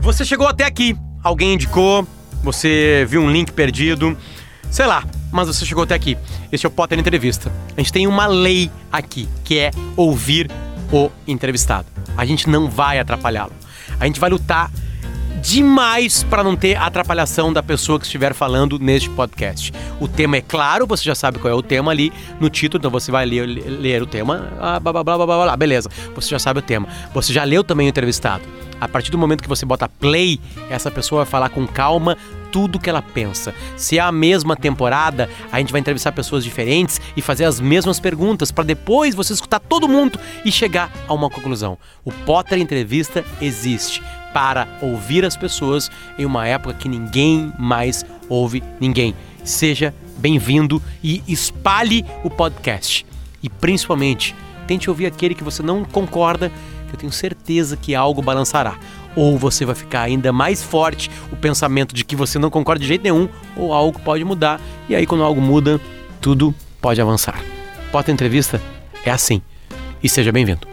Você chegou até aqui, alguém indicou, você viu um link perdido, sei lá, mas você chegou até aqui. Esse é o Potter Entrevista. A gente tem uma lei aqui, que é ouvir o entrevistado. A gente não vai atrapalhá-lo. A gente vai lutar demais para não ter atrapalhação da pessoa que estiver falando neste podcast. O tema é claro, você já sabe qual é o tema ali no título, então você vai ler, ler o tema, ah, blá, blá, blá, blá, blá, blá, beleza. Você já sabe o tema. Você já leu também o entrevistado. A partir do momento que você bota play, essa pessoa vai falar com calma tudo que ela pensa. Se é a mesma temporada, a gente vai entrevistar pessoas diferentes e fazer as mesmas perguntas para depois você escutar todo mundo e chegar a uma conclusão. O Potter Entrevista existe para ouvir as pessoas em uma época que ninguém mais ouve ninguém. Seja bem-vindo e espalhe o podcast. E principalmente, tente ouvir aquele que você não concorda, que eu tenho certeza que algo balançará. Ou você vai ficar ainda mais forte o pensamento de que você não concorda de jeito nenhum, ou algo pode mudar. E aí, quando algo muda, tudo pode avançar. Pota Entrevista é assim. E seja bem-vindo.